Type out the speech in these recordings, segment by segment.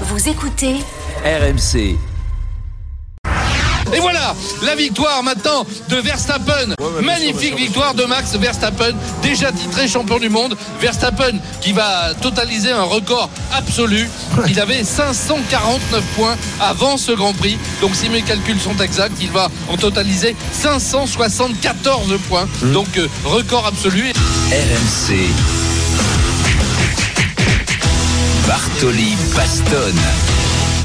Vous écoutez RMC. Et voilà, la victoire maintenant de Verstappen. Magnifique victoire de Max Verstappen, déjà titré champion du monde. Verstappen qui va totaliser un record absolu. Il avait 549 points avant ce Grand Prix. Donc si mes calculs sont exacts, il va en totaliser 574 points. Donc euh, record absolu. RMC. Bartoli Bastonne.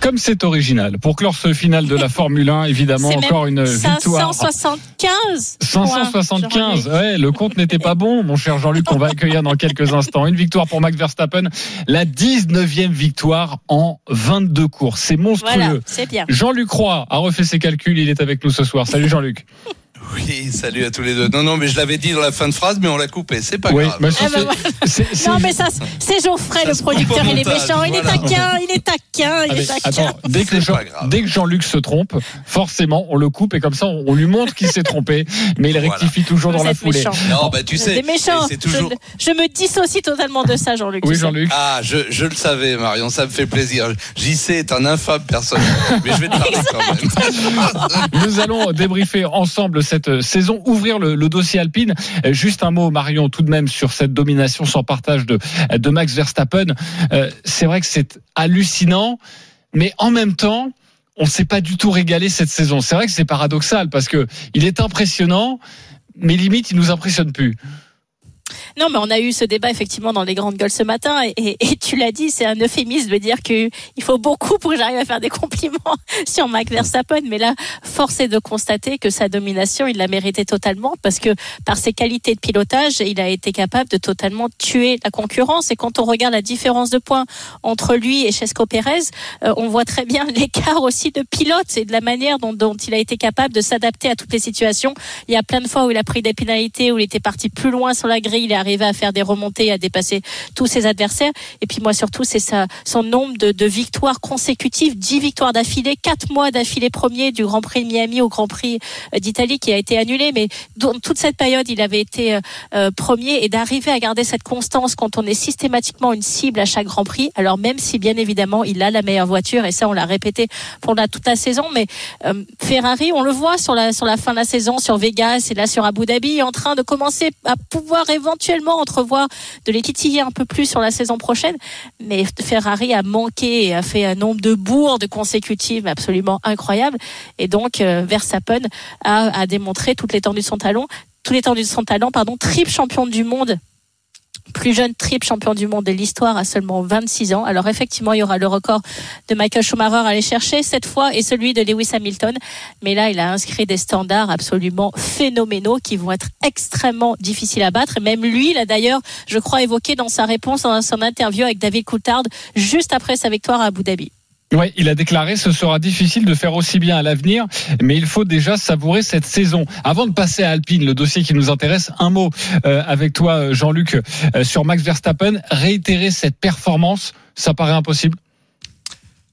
Comme c'est original. Pour clore ce final de la Formule 1, évidemment, encore une victoire. 575 575. points, Ouais, le compte n'était pas bon, mon cher Jean-Luc, qu'on va accueillir dans quelques instants. Une victoire pour Max Verstappen, la 19e victoire en 22 courses. C'est monstrueux. Voilà, c'est bien. Jean-Luc Roy a refait ses calculs, il est avec nous ce soir. Salut Jean-Luc. Oui, salut à tous les deux. Non, non, mais je l'avais dit dans la fin de phrase, mais on l'a coupé. C'est pas Oui, grave. bah, ça, Ah bah c'est- voilà. c'est- c'est- Non, mais ça, c'est Geoffrey, Ça le producteur. Il est méchant. Il est taquin. Il est taquin. Il est taquin. attends, dès que, Jean, dès que Jean-Luc se trompe, forcément, on le coupe et comme ça, on, on lui montre qu'il s'est trompé, mais il Voilà. rectifie toujours Vous dans la foulée. méchant. Non, bah tu sais, c'est toujours. Je, je me dissocie totalement de ça, Jean-Luc. Oui. Jean-Luc. Ah, je, je le savais, Marion, ça me fait plaisir. JC est un infâme personne, mais je vais te parler quand même. Nous allons débriefer ensemble cette euh, saison, ouvrir le, dossier Alpine. Euh, Juste un mot, Marion, tout de même, sur cette domination sans partage de, de Max Verstappen. Euh, c'est vrai que c'est hallucinant, mais en même temps, on ne s'est pas du tout régalé cette saison. C'est vrai que c'est paradoxal parce que il est impressionnant, mais limite, il nous impressionne plus. Non, mais on a eu ce débat effectivement dans les grandes gueules ce matin, et, tu l'as dit, c'est un euphémisme de dire qu'il faut beaucoup pour que j'arrive à faire des compliments sur Max Verstappen. Mais là, force est de constater que sa domination, il l'a mérité totalement, parce que par ses qualités de pilotage, il a été capable de totalement tuer la concurrence. Et quand on regarde la différence de points entre lui et Chesco Pérez, euh, on voit très bien l'écart aussi de pilote et de la manière dont, il a été capable de s'adapter à toutes les situations. Il y a plein de fois où il a pris des pénalités, où il était parti plus loin sur la grille, arrivé à faire des remontées, à dépasser tous ses adversaires. Et puis moi surtout, c'est sa, son nombre de, de victoires consécutives, 10 victoires d'affilée, 4 mois d'affilée premier du Grand Prix de Miami au Grand Prix euh, d'Italie qui a été annulé. Mais dans toute cette période, il avait été euh, euh, premier et d'arriver à garder cette constance quand on est systématiquement une cible à chaque Grand Prix. Alors même si bien évidemment il a la meilleure voiture et ça on l'a répété pendant toute la saison, mais euh, Ferrari, on le voit sur la sur la fin de la saison sur Vegas et là sur Abu Dhabi, en train de commencer à pouvoir éventuellement entrevoir de les titiller un peu plus sur la saison prochaine. Mais Ferrari a manqué et a fait un nombre de bourdes consécutives absolument incroyable. Et donc euh, Verstappen a, a démontré toute l'étendue de son talent, toute l'étendue de son talent, pardon, triple champion du monde plus jeune triple champion du monde de l'histoire à seulement 26 ans. Alors effectivement, il y aura le record de Michael Schumacher à aller chercher cette fois et celui de Lewis Hamilton. Mais là, il a inscrit des standards absolument phénoménaux qui vont être extrêmement difficiles à battre. Et même lui, il a d'ailleurs, je crois, évoqué dans sa réponse dans son interview avec David Coulthard juste après sa victoire à Abu Dhabi. Ouais, il a déclaré ce sera difficile de faire aussi bien à l'avenir, mais il faut déjà savourer cette saison. Avant de passer à Alpine, le dossier qui nous intéresse, un mot euh, avec toi, Jean-Luc, euh, sur Max Verstappen. Réitérer cette performance, ça paraît impossible?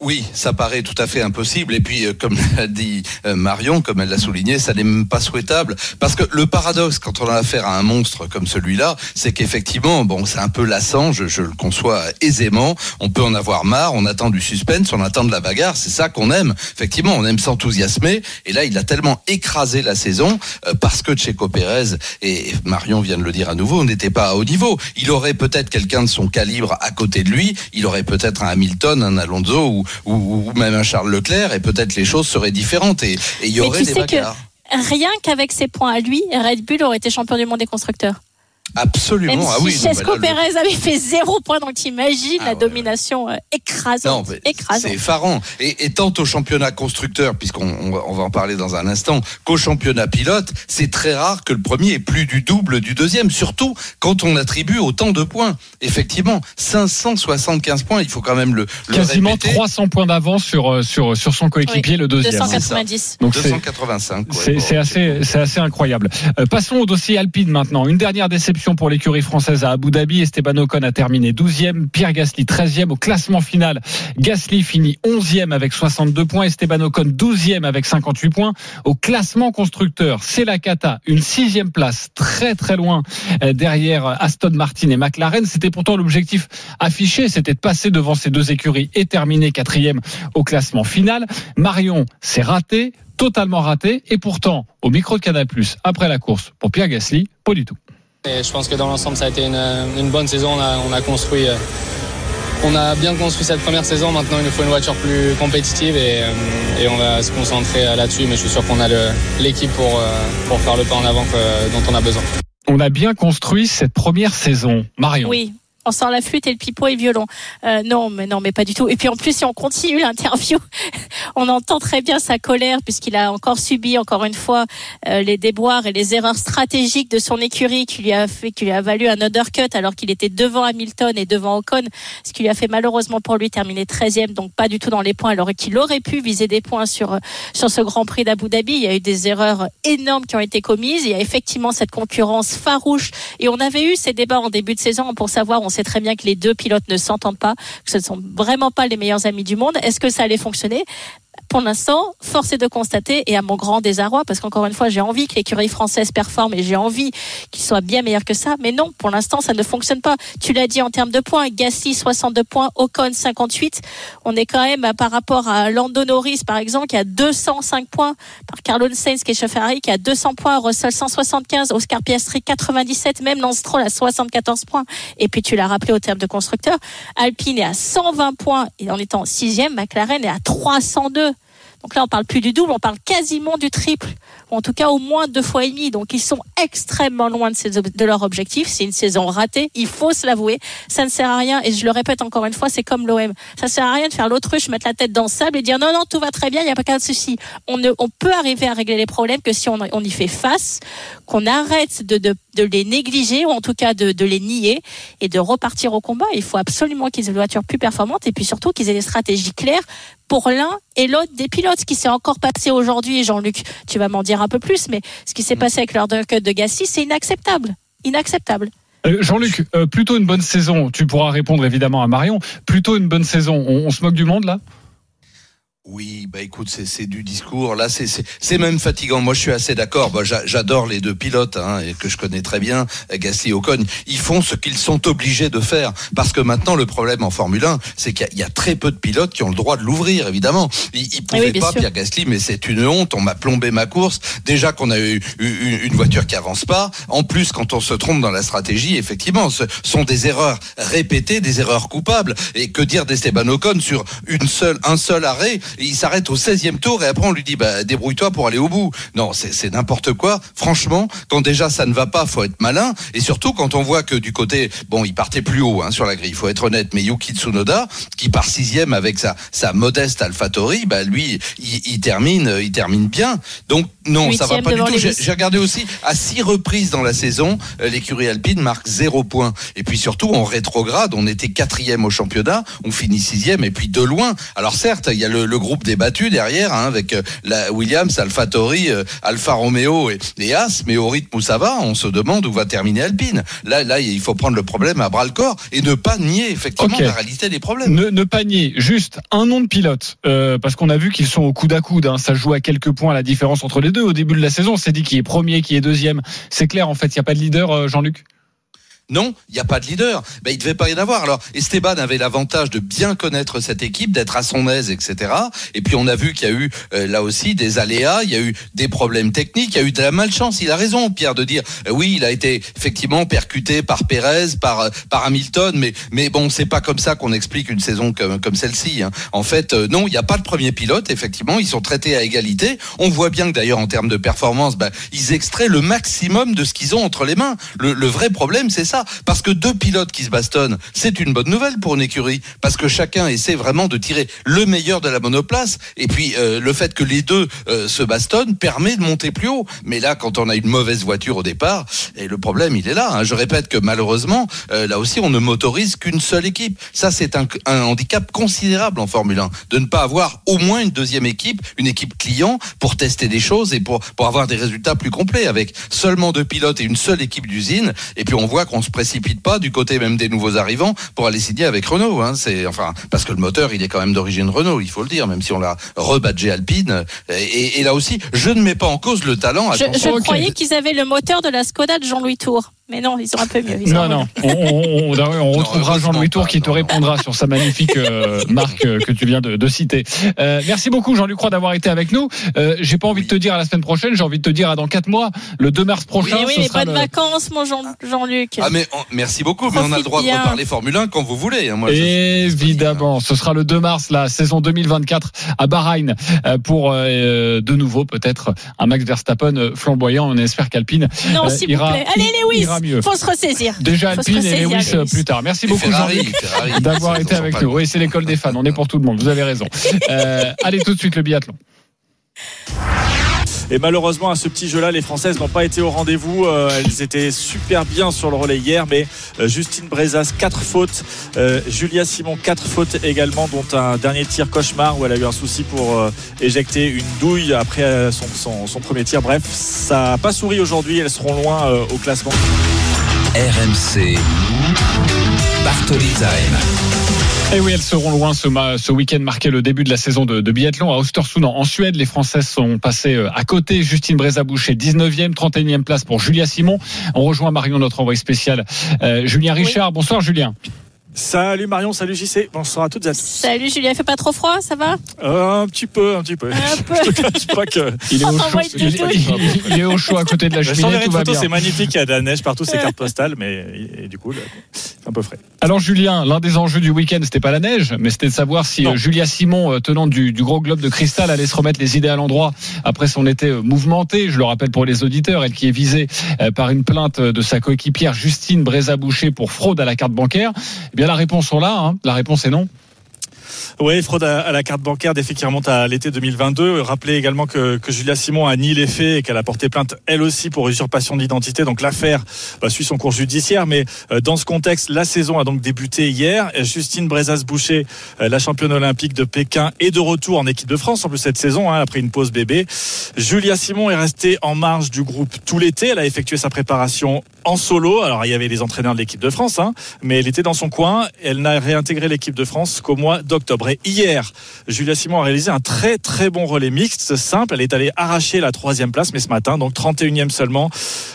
Oui, ça paraît tout à fait impossible. Et puis, euh, comme l'a dit euh, Marion, comme elle l'a souligné, ça n'est même pas souhaitable. Parce que le paradoxe, quand on a affaire à un monstre comme celui-là, c'est qu'effectivement, bon, c'est un peu lassant, je, je le conçois aisément. On peut en avoir marre, on attend du suspense, on attend de la bagarre. C'est ça qu'on aime. Effectivement, on aime s'enthousiasmer. Et là, il a tellement écrasé la saison euh, parce que Checo Pérez, et Marion vient de le dire à nouveau, n'était pas à haut niveau. Il aurait peut-être quelqu'un de son calibre à côté de lui. Il aurait peut-être un Hamilton, un Alonso ou ou, ou même un Charles Leclerc et peut-être les choses seraient différentes et, il y Mais aurait tu des sais que-. Rien qu'avec ses points à lui, Red Bull aurait été champion du monde des constructeurs. Absolument. Même ah si oui, non, Chesco le- Pérez avait fait zéro point, donc t'imagines Ah la ouais, domination euh, Non, écrasante. c'est effarant. Et, et tant au championnat constructeur, puisqu'on on va, on va en parler dans un instant, qu'au championnat pilote, c'est très rare que le premier ait plus du double du deuxième, surtout quand on attribue autant de points. Effectivement, 575 points, il faut quand même le, le Quasiment répéter. 300 points d'avance sur, euh, sur, sur son coéquipier, le deuxième. 290. Donc c'est 285. ouais, c'est bon, c'est assez, c'est assez incroyable. Euh, passons au dossier Alpine maintenant. Une dernière déception pour l'écurie française à Abu Dhabi. Esteban Ocon a terminé 12e, Pierre Gasly 13e au classement final. Gasly finit 11e avec 62 points, Esteban Ocon 12e avec 58 points. Au classement constructeur, c'est la cata, une sixième place, très très loin euh, derrière Aston Martin et McLaren. C'était pourtant l'objectif affiché, c'était de passer devant ces deux écuries et terminer quatrième au classement final. Marion s'est raté, totalement raté, et pourtant, au micro de Canal+, après la course, pour Pierre Gasly, pas du tout. Et je pense que dans l'ensemble, ça a été une, une bonne saison. On a, on a construit euh, on a bien construit cette première saison. Maintenant, il nous faut une voiture plus compétitive et, euh, et on va se concentrer là-dessus. Mais je suis sûr qu'on a l'équipe pour, euh, pour faire le pas en avant que- dont on a besoin. On a bien construit cette première saison. Marion. Oui. On sort la flûte et le pipeau et le violon. Euh, non, mais non, mais pas du tout. Et puis en plus, si on continue l'interview, on entend très bien sa colère puisqu'il a encore subi, encore une fois, euh, les déboires et les erreurs stratégiques de son écurie qui lui a fait, qui lui a valu un undercut alors qu'il était devant Hamilton et devant Ocon, ce qui lui a fait malheureusement pour lui terminer 13e, donc pas du tout dans les points alors qu'il aurait pu viser des points sur sur ce Grand Prix d'Abu Dhabi. Il y a eu des erreurs énormes qui ont été commises. Il y a effectivement cette concurrence farouche et on avait eu ces débats en début de saison pour savoir, très bien que les deux pilotes ne s'entendent pas, que ce ne sont vraiment pas les meilleurs amis du monde. Est-ce que ça allait fonctionner? Pour l'instant, force est de constater, et à mon grand désarroi, parce qu'encore une fois, j'ai envie que l'écurie française performe et j'ai envie qu'il soit bien meilleur que ça, mais non, pour l'instant, ça ne fonctionne pas. Tu l'as dit en termes de points, Gasly 62 points, Ocon 58. On est quand même par rapport à Lando Norris, par exemple, qui a 205 points, par Carlos Sainz, qui est Ferrari, qui a 200 points, Russell 175, Oscar Piastri 97, même Lance Stroll à 74 points. Et puis tu l'as rappelé au terme de constructeur, Alpine est à 120 points et en étant sixième, McLaren est à 302. Donc là, on parle plus du double, on parle quasiment du triple, ou en tout cas au moins deux fois et demi. Donc ils sont extrêmement loin de, de leur objectif. C'est une saison ratée, il faut se l'avouer. Ça ne sert à rien, et je le répète encore une fois, c'est comme l'OM. Ça sert à rien de faire l'autruche, mettre la tête dans le sable et dire non, non, tout va très bien, il n'y a pas qu'un souci. On, ne, on peut arriver à régler les problèmes que si on, on y fait face, qu'on arrête de, de, de les négliger, ou en tout cas de, de les nier, et de repartir au combat. Il faut absolument qu'ils aient une voiture plus performante, et puis surtout qu'ils aient des stratégies claires pour l'un et l'autre des pilotes. Ce qui s'est encore passé aujourd'hui, Jean-Luc, tu vas m'en dire un peu plus, mais ce qui s'est passé avec leur cut de Gassi, c'est inacceptable. Inacceptable. Euh, Jean-Luc, euh, plutôt une bonne saison. Tu pourras répondre évidemment à Marion. Plutôt une bonne saison. On, on se moque du monde là? Oui, bah écoute, c'est du discours. Là, c'est même fatigant. Moi, je suis assez d'accord. Bah, j'a- J'adore les deux pilotes hein, et que je connais très bien, euh, Gasly et Ocon. Ils font ce qu'ils sont obligés de faire parce que maintenant, le problème en Formule 1, c'est qu'il y, y a très peu de pilotes qui ont le droit de l'ouvrir. Évidemment, ils, ils pouvaient oui, bien pas, sûr. Pierre Gasly, mais c'est une honte. On m'a plombé ma course. Déjà qu'on a eu eu- une voiture qui avance pas. En plus, quand on se trompe dans la stratégie, effectivement, ce sont des erreurs répétées, des erreurs coupables. Et que dire d'Esteban Ocon sur une seule, un seul arrêt? Il s'arrête au 16e tour et après on lui dit bah, débrouille-toi pour aller au bout. Non, c'est n'importe quoi. Franchement, quand déjà ça ne va pas, faut être malin. Et surtout quand on voit que du côté, bon, il partait plus haut hein, sur la grille. Faut être honnête. Mais Yuki Tsunoda, qui part sixième avec sa sa modeste AlphaTauri, bah lui, il, il termine, il termine bien. Donc non, ça va pas du tout. J'ai regardé aussi à six reprises dans la saison, euh, l'écurie alpine marque zéro point. Et puis surtout en rétrograde, on était quatrième au championnat, on finit sixième et puis de loin. Alors certes, il y a le, le groupe débattu derrière, hein, avec euh, la Williams, AlphaTauri, euh, Alfa Romeo et, et As, mais au rythme où ça va, on se demande où va terminer Alpine. Là, là, il faut prendre le problème à bras le corps et ne pas nier effectivement la réalité des problèmes. ne, ne pas nier juste un nom de pilote, euh, parce qu'on a vu qu'ils sont au coude à coude. hein. ça joue à quelques points la différence entre les deux. Au début de la saison, on s'est dit qui est premier, qui est deuxième. C'est clair, en fait, il n'y a pas de leader, Jean-Luc? Non, il n'y a pas de leader. Ben, il devait pas y en avoir. Alors, Esteban avait l'avantage de bien connaître cette équipe, d'être à son aise, etc. Et puis, on a vu qu'il y a eu, euh, là aussi, des aléas, il y a eu des problèmes techniques, il y a eu de la malchance. Il a raison, Pierre, de dire, euh, oui, il a été effectivement percuté par Pérez, par, euh, par Hamilton, mais, mais bon, c'est pas comme ça qu'on explique une saison comme, comme celle-ci. hein. En fait, non, il n'y a pas de premier pilote, effectivement. Ils sont traités à égalité. On voit bien que d'ailleurs, en termes de performance, ben, ils extraient le maximum de ce qu'ils ont entre les mains. Le vrai problème, c'est ça. Parce que deux pilotes qui se bastonnent, c'est une bonne nouvelle pour une écurie. Parce que chacun essaie vraiment de tirer le meilleur de la monoplace. Et puis, euh, le fait que les deux euh, se bastonnent permet de monter plus haut. Mais là, quand on a une mauvaise voiture au départ, et le problème, il est là. hein. Je répète que malheureusement, euh, là aussi, on ne motorise qu'une seule équipe. Ça, c'est un, un handicap considérable en Formule 1. De ne pas avoir au moins une deuxième équipe, une équipe client, pour tester des choses et pour, pour avoir des résultats plus complets. Avec seulement deux pilotes et une seule équipe d'usine. Et puis, on voit qu'on se précipite pas du côté même des nouveaux arrivants pour aller signer avec Renault. Hein. C'est, enfin, parce que le moteur, il est quand même d'origine Renault, il faut le dire, même si on l'a rebadgé Alpine. Et, et là aussi, je ne mets pas en cause le talent. Je, je croyais qu'ils avaient le moteur de la Skoda de Jean-Louis Tour. Mais non, ils ont un peu mieux. Ils Non, non. On, on- on- on retrouvera Jean-Louis Tour pas, qui te non. répondra sur sa magnifique euh, marque euh, que tu viens de, de citer. Euh, merci beaucoup, Jean-Luc Croix, d'avoir été avec nous. Euh, j'ai pas envie de te dire à la semaine prochaine, j'ai envie de te dire à dans quatre mois, le 2 mars prochain. Mais oui, ce mais sera bonnes le- vacances, mon Jean- Jean-Luc. Ah mais on- merci beaucoup, mais on a le droit de bien. reparler Formule 1 quand vous voulez. hein. Moi. Évidemment, ce sera le 2 mars, la saison 2024 à Bahreïn euh, pour euh, de nouveau peut-être un Max Verstappen flamboyant. On espère qu'Alpine non, euh, s'il ira- vous plaît. Allez, Lewis, ira mieux. faut se ressaisir. déjà se Alpine et Lewis euh, Lewis. plus tard. Merci Et beaucoup Ferrari, Jean-Luc Ferrari, d'avoir été avec nous. Oui, c'est l'école des fans. On est pour tout le monde. Vous avez raison. Euh, allez tout de suite le biathlon. Et malheureusement, à ce petit jeu-là, les Françaises n'ont pas été au rendez-vous. Euh, elles étaient super bien sur le relais hier, mais euh, Justine Brezas, 4 fautes. Euh, Julia Simon, 4 fautes également, dont un dernier tir cauchemar où elle a eu un souci pour éjecter une douille après son, premier tir. Bref, ça n'a pas souri aujourd'hui. Elles seront loin au classement. RMC. Bartoli. Et Eh oui, elles seront loin ce, week-end marqué le début de la saison de, de biathlon à Östersund en Suède. Les Françaises sont passées euh, à côté. Justine Brézaboucher, 19e, 31e place pour Julia Simon. On rejoint Marion, notre envoyé spécial, euh, Julien Richard. Bonsoir Julien. Salut Marion, salut JC. Bonsoir à toutes et à tous. Salut Julien, il fait pas trop froid, ça va? Euh, un petit peu, un petit peu. Un peu. Je te cache pas que. Il est, au chaud, il, photo. il- il est au chaud à côté de la cheminée, tout va c'est magnifique. Il y a de la neige partout, c'est carte postale, mais et, du coup, là, un peu frais. Alors Julien, l'un des enjeux du week-end, c'était pas la neige, mais c'était de savoir si Non. euh, Julia Simon, euh, tenante du, du gros globe de cristal, allait se remettre les idées à l'endroit après son été euh, mouvementé. Je le rappelle pour les auditeurs, elle qui est visée par une plainte de sa coéquipière Justine Brézaboucher pour fraude à la carte bancaire. Eh bien la réponse sont là. hein. La réponse est non. Oui, fraude à, la carte bancaire, des faits qui remontent à l'été 2022. Rappelez également que, que Julia Simon a nié les faits et qu'elle a porté plainte elle aussi pour usurpation d'identité. Donc l'affaire bah, suit son cours judiciaire. Mais euh, dans ce contexte, la saison a donc débuté hier. Justine Brezas-Boucher, euh, la championne olympique de Pékin, est de retour en équipe de France en plus cette saison, hein, après une pause bébé. Julia Simon est restée en marge du groupe tout l'été. Elle a effectué sa préparation en solo. Alors il y avait les entraîneurs de l'équipe de France, hein, mais elle était dans son coin. Elle n'a réintégré l'équipe de France qu'au mois d'octobre. Et hier, Julia Simon a réalisé un très très bon relais mixte, simple. Elle est allée arracher la troisième place, mais ce matin, donc 31e seulement.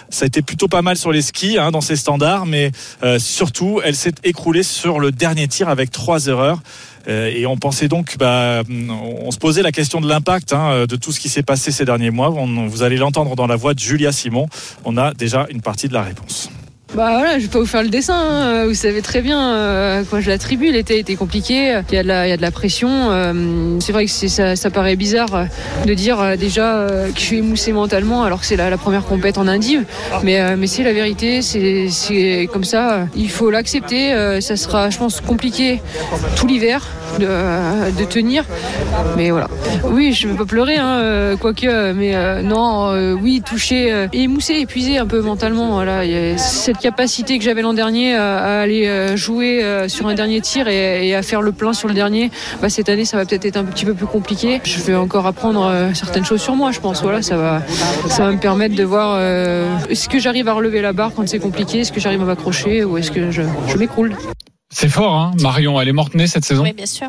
Ça a été plutôt pas mal sur les skis, hein, dans ses standards, mais euh, surtout, elle s'est écroulée sur le dernier tir avec trois erreurs. Euh, et on pensait donc, bah, on se posait la question de l'impact hein, de tout ce qui s'est passé ces derniers mois. Vous allez l'entendre dans la voix de Julia Simon. On a déjà une partie de la réponse. Bah voilà, je vais pas vous faire le dessin. hein. Vous savez très bien euh, quoi je l'attribue. L'été était compliqué. Il y a de la, il y a de la pression. Euh, C'est vrai que ça, ça paraît bizarre euh, de dire euh, déjà euh, que je suis émoussé mentalement alors que c'est la, première compète en indive. Mais, euh, mais c'est la vérité. C'est comme ça. Il faut l'accepter. Ça sera, je pense, compliqué tout l'hiver de, de tenir. Mais voilà. Oui, je veux pas pleurer, hein, quoique. Mais euh, non, euh, oui, touché, euh, émoussé, épuisé un peu mentalement. Voilà, il y a cette capacité que j'avais l'an dernier à, à aller euh, jouer euh, sur un dernier tir et, à faire le plein sur le dernier. Bah, cette année, ça va peut-être être un petit peu plus compliqué. Je vais encore apprendre euh, certaines choses sur moi, je pense. Voilà, ça va, ça va me permettre de voir euh, est-ce que j'arrive à relever la barre quand c'est compliqué, est-ce que j'arrive à m'accrocher ou est-ce que je, je m'écroule. C'est fort, hein Marion. Elle est morte-née cette saison. Oui, bien sûr.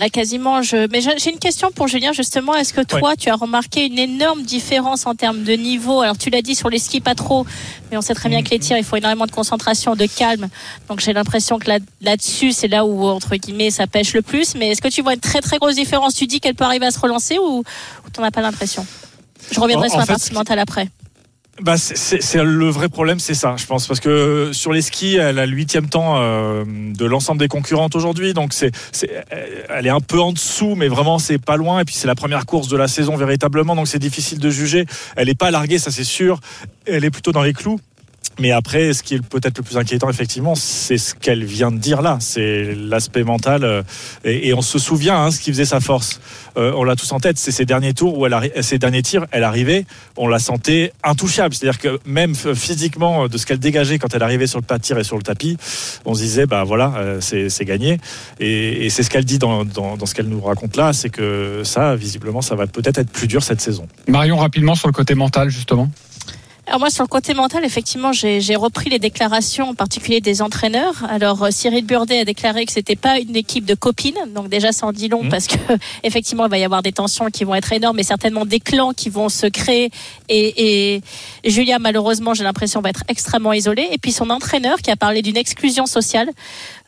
Là, quasiment, je. Mais j'ai une question pour Julien, justement. Est-ce que toi, tu as remarqué une énorme différence en termes de niveau? Alors, tu l'as dit sur les skis, pas trop, mais on sait très bien que les tirs, il faut énormément de concentration, de calme. Donc, j'ai l'impression que là- là-dessus, c'est là où, entre guillemets, ça pêche le plus. Mais est-ce que tu vois une très, très grosse différence? Tu dis qu'elle peut arriver à se relancer ou, ou t'en as pas l'impression? Je reviendrai En- sur la partie mentale après. Bah, c'est- le vrai problème, c'est ça, je pense, parce que sur les skis, elle a le huitième temps euh, de l'ensemble des concurrentes aujourd'hui, donc c'est, c'est- elle est un peu en dessous, mais vraiment c'est pas loin. Et puis c'est la première course de la saison véritablement, donc c'est difficile de juger. Elle est pas larguée, ça c'est sûr. Elle est plutôt dans les clous. Mais après, ce qui est peut-être le plus inquiétant, effectivement, c'est ce qu'elle vient de dire là. C'est l'aspect mental. euh, Et, on se souvient hein, ce qui faisait sa force. Euh, on l'a tous en tête. C'est ces derniers tours où elle ces derniers tirs, elle arrivait, on la sentait intouchable. C'est-à-dire que même f- physiquement, de ce qu'elle dégageait quand elle arrivait sur le pas de tir et sur le tapis, on se disait, bah voilà, euh, c'est gagné. Et, c'est ce qu'elle dit dans, dans ce qu'elle nous raconte là, c'est que ça, visiblement, ça va peut-être être plus dur cette saison. Marion, rapidement sur le côté mental, justement. Alors moi sur le côté mental, effectivement, j'ai repris les déclarations, en particulier des entraîneurs. Alors euh, Cyril Burdet a déclaré que c'était pas une équipe de copines, donc déjà ça en dit long Mhm. parce que effectivement il va y avoir des tensions qui vont être énormes, et certainement des clans qui vont se créer. Et, et Julia malheureusement, j'ai l'impression va être extrêmement isolée. Et puis son entraîneur qui a parlé d'une exclusion sociale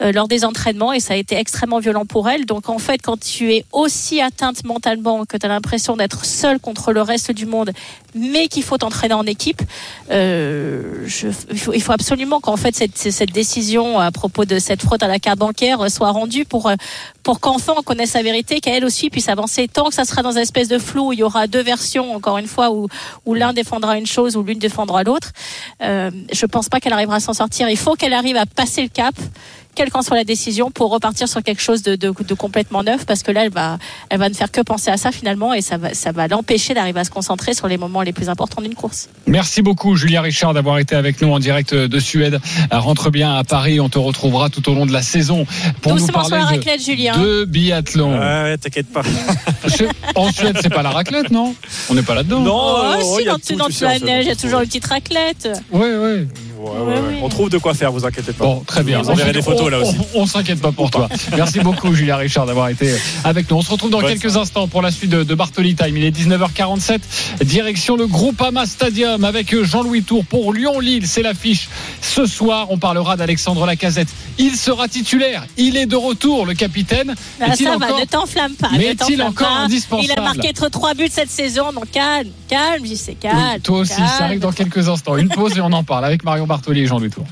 euh, lors des entraînements, et ça a été extrêmement violent pour elle. Donc en fait, quand tu es aussi atteinte mentalement que tu as l'impression d'être seule contre le reste du monde, mais qu'il faut t'entraîner en équipe. Euh, je- il, faut, il faut absolument qu'en fait cette, cette décision à propos de cette fraude à la carte bancaire soit rendue pour euh, pour qu'enfin on connaisse la vérité, qu'elle aussi puisse avancer. Tant que ça sera dans une espèce de flou, où il y aura deux versions encore une fois où où l'un défendra une chose ou l'une défendra l'autre. Euh, je pense pas qu'elle arrivera à s'en sortir. Il faut qu'elle arrive à passer le cap. Quelle qu'en soit la décision, pour repartir sur quelque chose de, de, de complètement neuf, parce que là, elle va, elle va ne faire que penser à ça finalement, et ça va, ça va l'empêcher d'arriver à se concentrer sur les moments les plus importants d'une course. Merci beaucoup, Julia Richard, d'avoir été avec nous en direct de Suède. Rentre bien à Paris. On te retrouvera tout au long de la saison pour nous Doucement sur la parler raclette, Julien. de, de biathlon. Ouais, t'inquiète pas. En Suède, c'est pas la raclette, non? On n'est pas là-dedans. Non, Oh, oh, si, dans, tout, dans la neige, il y a toujours une petite raclette. Ouais, ouais. Ouais, ouais, Ouais, ouais. oui. On trouve de quoi faire, vous inquiétez pas. Bon, très bien. Vous enverrez des photos là On- aussi. On, on s'inquiète pas pour toi. Merci beaucoup, Julia Richard, d'avoir été avec nous. On se retrouve dans Bonne quelques instants pour la suite de, de Bartoli Time. Il est 19h47. Direction le Groupama Stadium avec Jean-Louis Tour pour Lyon-Lille. C'est l'affiche. Ce soir, on parlera d'Alexandre Lacazette. Il sera titulaire. Il est de retour, le capitaine. Ah, Est-il ça encore- va, ne t'enflamme pas. Mais est-il encore pas. indispensable Il a marqué trois buts cette saison, donc calme, calme, j'y sais, calme. Oui, toi aussi, calme. ça arrive dans quelques instants. Une pause et on en parle avec Marion Bartoli et Jean-Louis Tour.